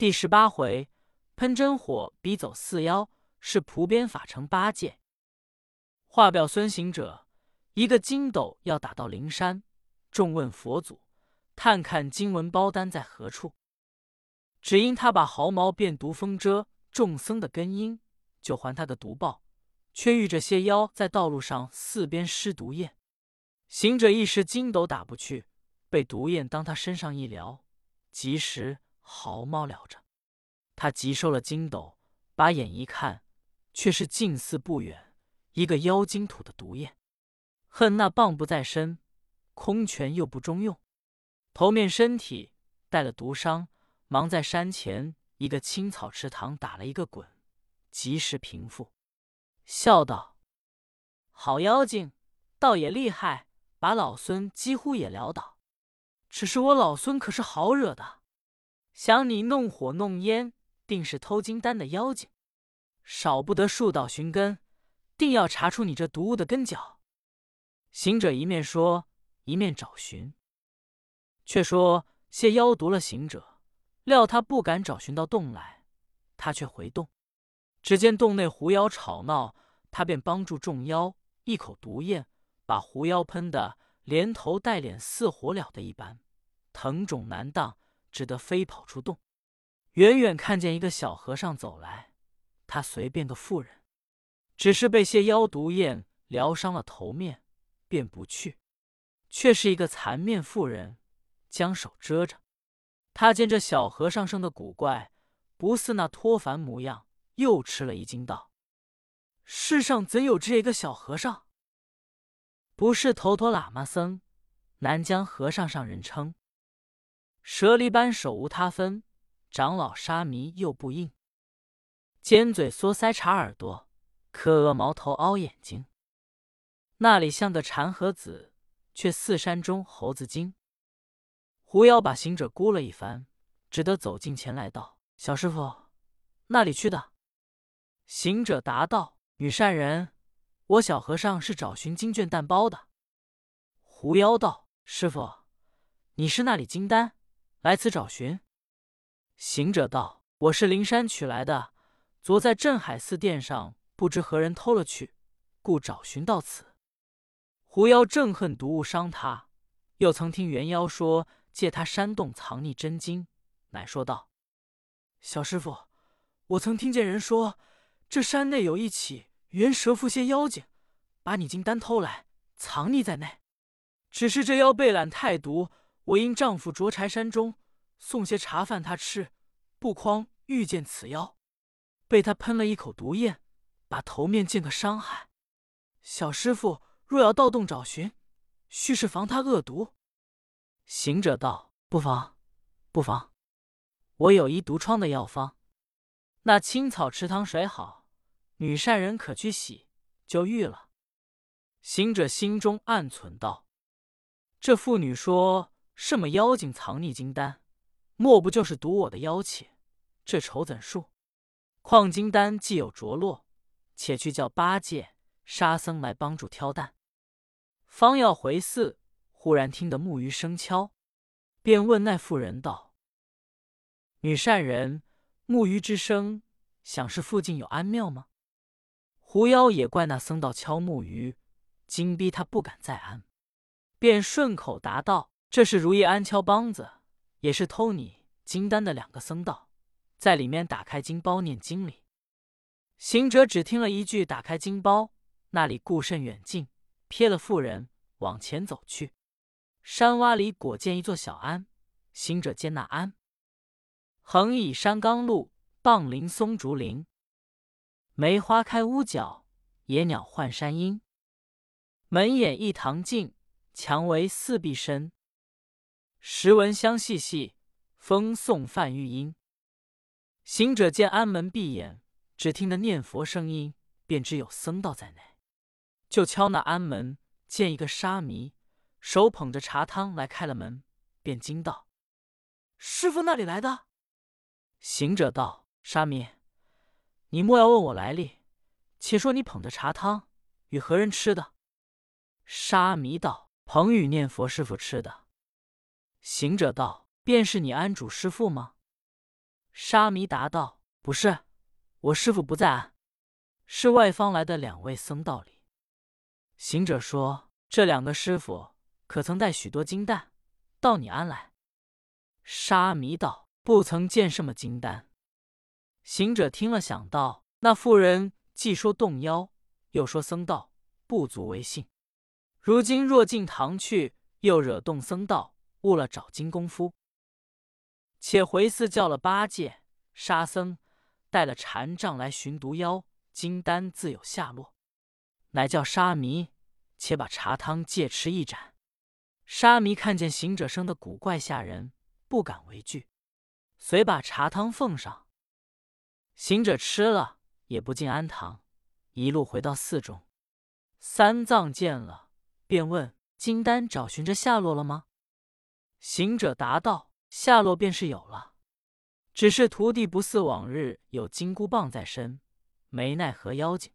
第十八回，喷真火逼走四妖，是蒲鞭法成八戒。话表孙行者，一个筋斗要打到灵山，众问佛祖，探看经文包丹在何处。只因他把毫毛变毒风遮众僧的根因，就还他的毒报，却遇这些妖在道路上四边施毒焰。行者一时筋斗打不去，被毒焰当他身上一撩，及时。毫毛了着，他急收了筋斗，把眼一看，却是近似不远一个妖精吐的毒焰。恨那棒不在身，空拳又不中用，头面身体带了毒伤，忙在山前一个青草池塘打了一个滚，及时平复，笑道：“好妖精，倒也厉害，把老孙几乎也撂倒。只是我老孙可是好惹的。”想你弄火弄烟，定是偷金丹的妖精，少不得树倒寻根，定要查出你这毒物的根脚。行者一面说，一面找寻。却说谢妖毒了行者，料他不敢找寻到洞来，他却回洞，只见洞内狐妖吵闹，他便帮助众妖，一口毒焰把狐妖喷得连头带脸似火燎的一般，疼肿难当。只得飞跑出洞，远远看见一个小和尚走来，他随便个妇人，只是被些妖毒焰疗伤了头面，便不去，却是一个残面妇人，将手遮着。他见这小和尚生的古怪，不似那脱凡模样，又吃了一惊，道：“世上怎有这一个小和尚？不是头陀喇嘛僧，南疆和尚上人称。”蛇狸般手无他分，长老沙弥又不应。尖嘴缩腮插耳朵，磕额毛头凹眼睛。那里像个禅和子，却似山中猴子精。狐妖把行者估了一番，只得走近前来道：“小师傅，那里去的？”行者答道：“女善人，我小和尚是找寻经卷蛋包的。”狐妖道：“师傅，你是那里金丹？”来此找寻，行者道：“我是灵山取来的，昨在镇海寺殿上，不知何人偷了去，故找寻到此。”狐妖正恨毒物伤他，又曾听元妖说借他山洞藏匿真经，乃说道：“小师傅，我曾听见人说，这山内有一起元蛇附些妖精，把你金丹偷来，藏匿在内。只是这妖被懒太毒。”我因丈夫着柴山中送些茶饭他吃，不匡遇见此妖，被他喷了一口毒焰，把头面见个伤害。小师傅若要盗洞找寻，须是防他恶毒。行者道：“不妨，不妨，我有一毒疮的药方。那青草池塘水好，女善人可去洗，就愈了。”行者心中暗存道：“这妇女说。”什么妖精藏匿金丹？莫不就是毒我的妖气？这仇怎恕？况金丹既有着落，且去叫八戒、沙僧来帮助挑担。方要回寺，忽然听得木鱼声敲，便问那妇人道：“女善人，木鱼之声，想是附近有安庙吗？”狐妖也怪那僧道敲木鱼，惊逼他不敢再安，便顺口答道。这是如意安敲梆子，也是偷你金丹的两个僧道，在里面打开金包念经里。行者只听了一句“打开金包”，那里顾甚远近，瞥了妇人，往前走去。山洼里果见一座小庵，行者见那庵，横倚山冈路，傍临松竹林，梅花开屋角，野鸟唤山阴。门掩一堂镜，墙围四壁深。时闻香细细，风送梵玉音。行者见安门闭眼，只听得念佛声音，便知有僧道在内，就敲那安门，见一个沙弥，手捧着茶汤来开了门，便惊道：“师傅那里来的？”行者道：“沙弥，你莫要问我来历，且说你捧着茶汤与何人吃的？”沙弥道：“捧与念佛师傅吃的。”行者道：“便是你安主师父吗？”沙弥答道：“不是，我师傅不在庵，是外方来的两位僧道里。”行者说：“这两个师傅可曾带许多金丹到你庵来？”沙弥道：“不曾见什么金丹。”行者听了，想到那妇人既说动妖，又说僧道，不足为信。如今若进堂去，又惹动僧道，误了找金功夫。且回寺叫了八戒、沙僧，带了禅杖来寻毒妖，金丹自有下落。乃叫沙弥，且把茶汤借吃一盏。沙弥看见行者生的古怪吓人，不敢为惧，遂把茶汤奉上。行者吃了，也不进庵堂，一路回到寺中。三藏见了，便问：“金丹找寻着下落了吗？”行者答道：“下落便是有了，只是徒弟不似往日有金箍棒在身，没奈何妖精，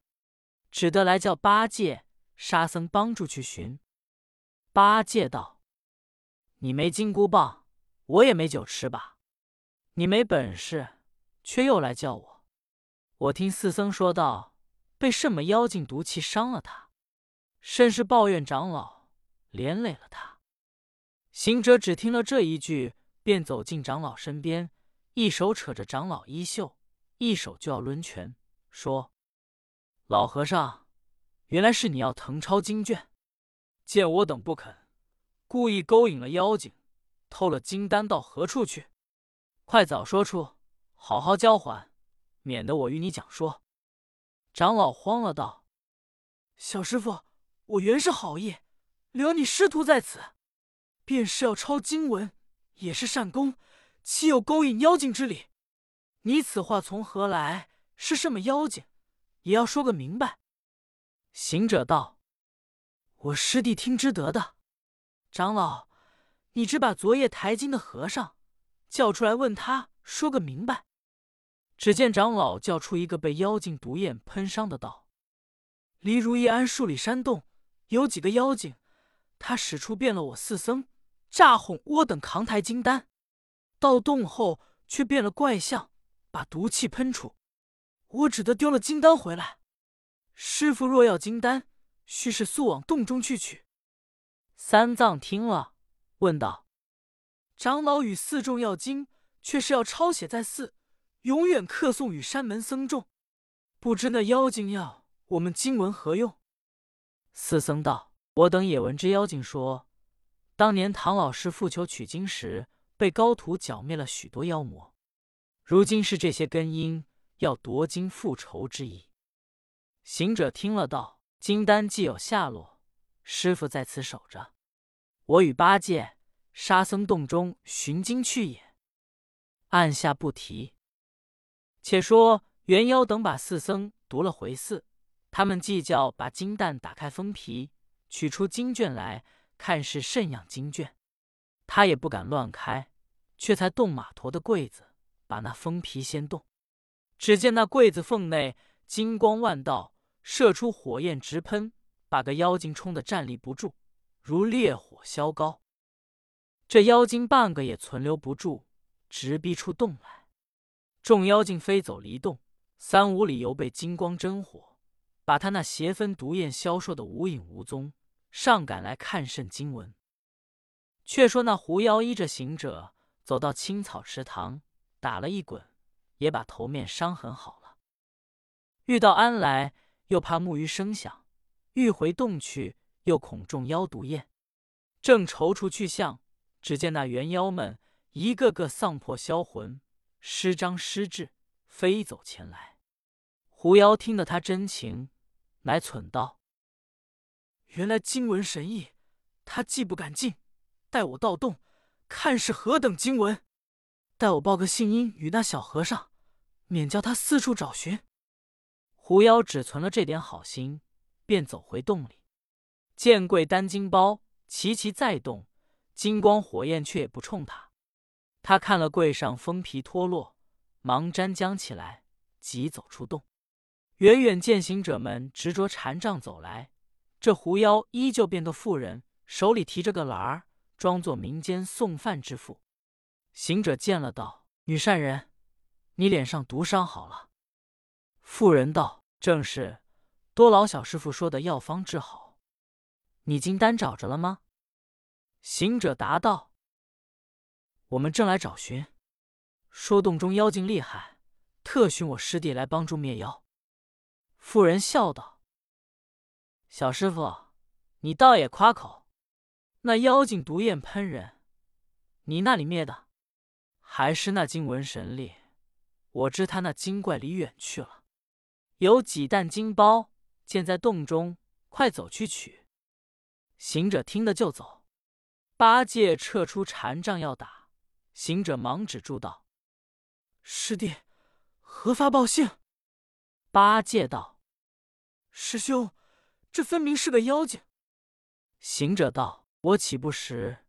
只得来叫八戒、沙僧帮助去寻。”八戒道：“你没金箍棒，我也没酒吃吧？你没本事，却又来叫我。我听四僧说道，被什么妖精毒气伤了他。”甚是抱怨长老连累了他。行者只听了这一句，便走进长老身边，一手扯着长老衣袖，一手就要抡拳，说：“老和尚，原来是你要誊抄经卷，见我等不肯，故意勾引了妖精，偷了金丹到何处去？快早说出，好好交还，免得我与你讲说。”长老慌了，道：“小师傅。”我原是好意，留你师徒在此，便是要抄经文，也是善功，岂有勾引妖精之理？你此话从何来？是什么妖精？也要说个明白。行者道：“我师弟听之得的。长老，你只把昨夜抬经的和尚叫出来，问他说个明白。”只见长老叫出一个被妖精毒焰喷伤的道：“离如意庵数里山洞。”有几个妖精，他使出变了我四僧，诈哄我等扛抬金丹，到洞后却变了怪相，把毒气喷出，我只得丢了金丹回来。师傅若要金丹，须是速往洞中去取。三藏听了，问道：“长老与寺众要经，却是要抄写在寺，永远刻诵与山门僧众，不知那妖精要我们经文何用？”四僧道：“我等也闻之妖精说，当年唐老师复求取经时，被高徒剿灭了许多妖魔。如今是这些根因，要夺经复仇之意。”行者听了道：“金丹既有下落，师傅在此守着，我与八戒、沙僧洞中寻经去也。”按下不提。且说元妖等把四僧夺了回寺。他们计较把金蛋打开封皮，取出经卷来看是甚样经卷。他也不敢乱开，却才动马驮的柜子，把那封皮先动。只见那柜子缝内金光万道，射出火焰直喷，把个妖精冲得站立不住，如烈火烧高。这妖精半个也存留不住，直逼出洞来。众妖精飞走离洞，三五里犹被金光真火。把他那邪分毒焰消烁的无影无踪，尚敢来看甚经文。却说那狐妖依着行者走到青草池塘，打了一滚，也把头面伤痕好了。遇到安来，又怕木鱼声响，欲回洞去，又恐中妖毒焰，正踌躇去向，只见那猿妖们一个个丧魄销魂，失张失智，飞走前来。狐妖听得他真情。乃忖道：“原来经文神异，他既不敢进，待我到洞，看是何等经文。待我报个信音与那小和尚，免叫他四处找寻。”狐妖只存了这点好心，便走回洞里，见柜单金包齐齐在动，金光火焰却也不冲他。他看了柜上封皮脱落，忙沾将起来，急走出洞。远远见行者们执着禅杖走来，这狐妖依旧变得妇人，手里提着个篮儿，装作民间送饭之妇。行者见了，道：“女善人，你脸上毒伤好了。”妇人道：“正是，多劳小师傅说的药方治好。你金丹找着了吗？”行者答道：“我们正来找寻，说洞中妖精厉害，特寻我师弟来帮助灭妖。”妇人笑道：“小师傅，你倒也夸口。那妖精毒焰喷人，你那里灭的，还是那经文神力？我知他那精怪离远去了。有几担金包，建在洞中，快走去取。”行者听得就走。八戒撤出禅杖要打，行者忙止住道：“师弟，何发报信？”八戒道：“师兄，这分明是个妖精。”行者道：“我岂不识？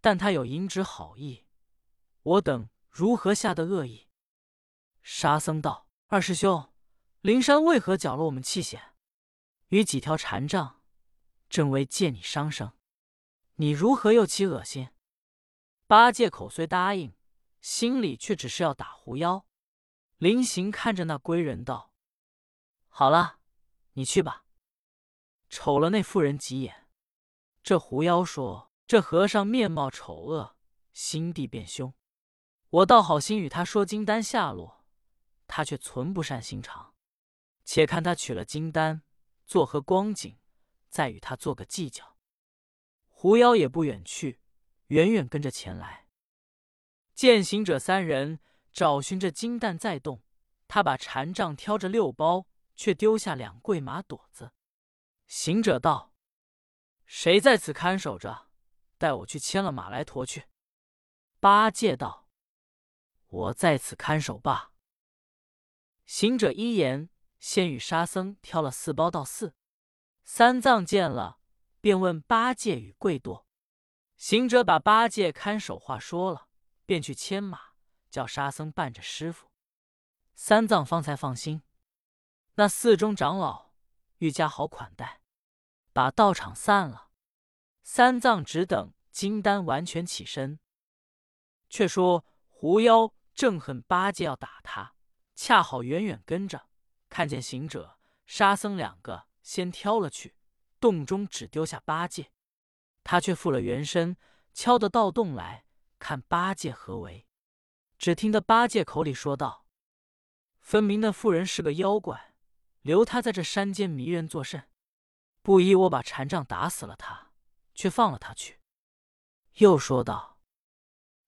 但他有引旨好意，我等如何下得恶意？”沙僧道：“二师兄，灵山为何搅了我们器械？与几条禅杖，正为借你伤生。”你如何又起恶心？八戒口虽答应，心里却只是要打狐妖。临行看着那龟人道：“好了，你去吧。”瞅了那妇人几眼。这狐妖说：“这和尚面貌丑恶，心地便凶。我倒好心与他说金丹下落，他却存不善心肠。且看他取了金丹，作何光景，再与他做个计较。”狐妖也不远去，远远跟着前来。见行者三人找寻着金蛋在动，他把禅杖挑着六包，却丢下两柜马垛子。行者道：“谁在此看守着？带我去牵了马来驮去。”八戒道：“我在此看守罢。”行者一言，先与沙僧挑了四包到寺。三藏见了。便问八戒与贵多，行者把八戒看守话说了，便去牵马，叫沙僧伴着师傅。三藏方才放心。那寺中长老愈加好款待，把道场散了。三藏只等金丹完全起身。却说狐妖正恨八戒要打他，恰好远远跟着，看见行者、沙僧两个，先挑了去。洞中只丢下八戒，他却复了原身，敲得到洞来看八戒何为。只听得八戒口里说道：“分明那妇人是个妖怪，留他在这山间迷人作甚？不依我把禅杖打死了他，却放了他去。”又说道：“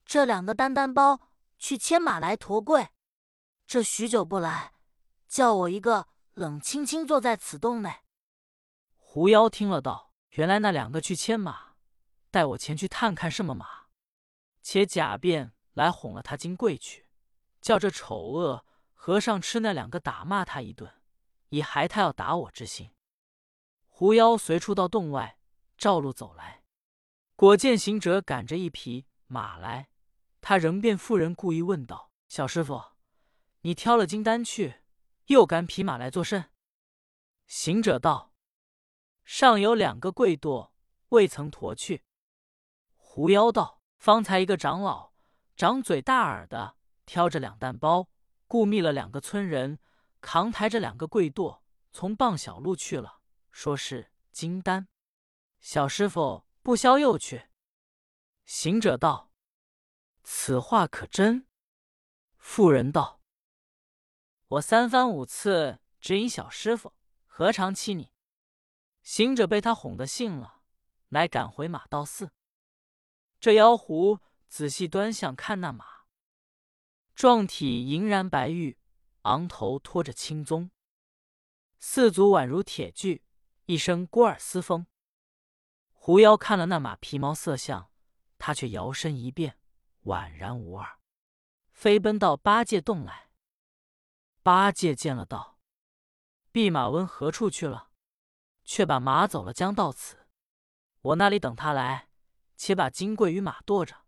这两个单单包去牵马来驮柜，这许久不来，叫我一个冷清清坐在此洞内。”狐妖听了道：“原来那两个去牵马，带我前去探看什么马，且假便来哄了他金贵去，叫这丑恶和尚吃那两个打骂他一顿，以还他要打我之心。”狐妖随出到洞外，照路走来，果见行者赶着一匹马来，他仍变妇人，故意问道：“小师傅，你挑了金丹去，又赶匹马来作甚？”行者道。上有两个贵垛，未曾驮去。狐妖道：“方才一个长老，长嘴大耳的，挑着两担包，故觅了两个村人，扛抬着两个贵垛，从傍小路去了，说是金丹。小师傅不消又去。”行者道：“此话可真？”妇人道：“我三番五次指引小师傅，何尝欺你？”行者被他哄得信了，乃赶回马道寺。这妖狐仔细端详看那马，壮体银然白玉，昂头拖着青鬃，四足宛如铁锯，一声郭尔斯风。狐妖看了那马皮毛色相，他却摇身一变，宛然无二，飞奔到八戒洞来。八戒见了，道：“弼马温何处去了？”却把马走了，将到此。我那里等他来，且把金柜与马垛着，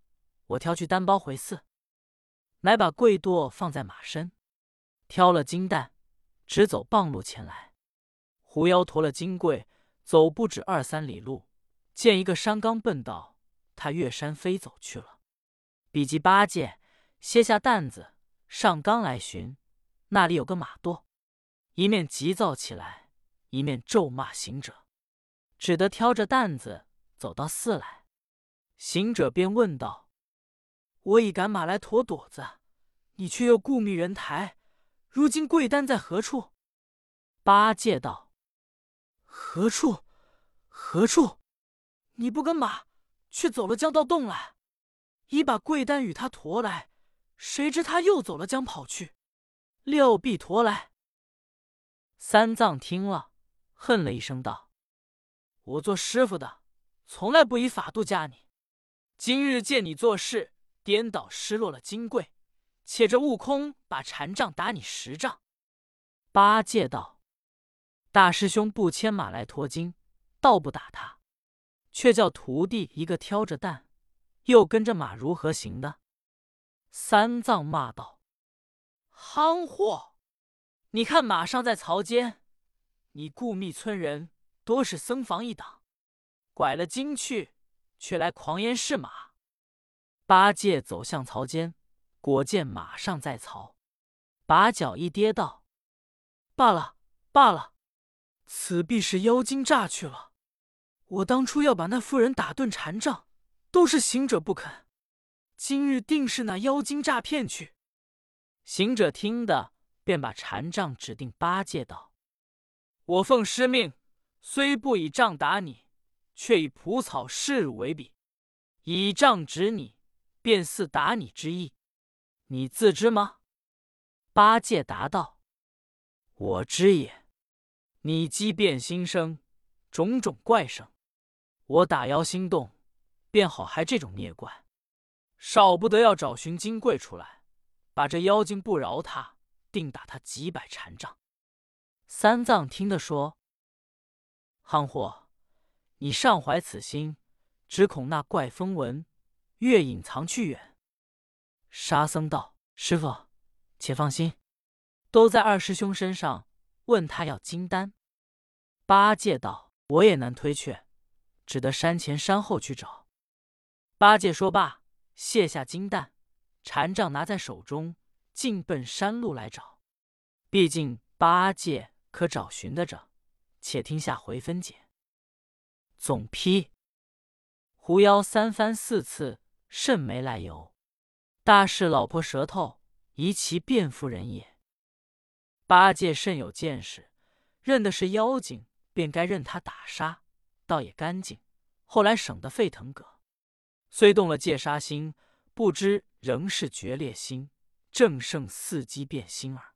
我挑去单包回寺。乃把桂垛放在马身，挑了金蛋，直走傍路前来。狐妖驮了金柜，走不止二三里路，见一个山冈奔道，他越山飞走去了。比及八戒，歇下担子，上冈来寻，那里有个马垛，一面急躁起来，一面咒骂行者，只得挑着担子走到寺来。行者便问道：“我已赶马来驮垛子，你却又顾觅人抬，如今贵担在何处？”八戒道：“何处？何处？你不跟马，却走了江道洞来，已把贵丹与他驮来。”谁知他又走了江跑去，六臂驮来。三藏听了，恨了一声，道：“我做师傅的，从来不以法度加你。今日见你做事颠倒失落了金贵，且这悟空把禅杖打你十丈。”八戒道：“大师兄不牵马来驮经，倒不打他，却叫徒弟一个挑着担，又跟着马，如何行的？”三藏骂道：“憨货！你看马上在槽间，你故密村人多是僧房一党，拐了经去，却来狂言是马。”八戒走向槽间，果见马上在槽，把脚一跌道：“罢了，罢了，此必是妖精诈去了。我当初要把那妇人打顿禅杖，都是行者不肯。”今日定是那妖精诈骗去。行者听得，便把禅杖指定八戒道：“我奉师命，虽不以杖打你，却以蒲草示乳为比，以杖指你，便似打你之意。你自知吗？”八戒答道：“我知也。你机变心生，种种怪声，我打妖心动，便好害这种孽怪。”少不得要找寻金贵出来，把这妖精不饶他，定打他几百禅杖。三藏听得说：“憨货，你尚怀此心，只恐那怪风闻，越隐藏去远。”沙僧道：“师傅，且放心，都在二师兄身上。问他要金丹。”八戒道：“我也难推却，只得山前山后去找。”八戒说罢。卸下金蛋，禅杖拿在手中，径奔山路来找。毕竟八戒可找寻得着，且听下回分解。总批：狐妖三番四次，甚没来由。大是老婆舌头，疑其变夫人也。八戒甚有见识，认的是妖精，便该任他打杀，倒也干净。后来省得沸腾葛。虽动了戒杀心，不知仍是决裂心，正胜伺机变心耳。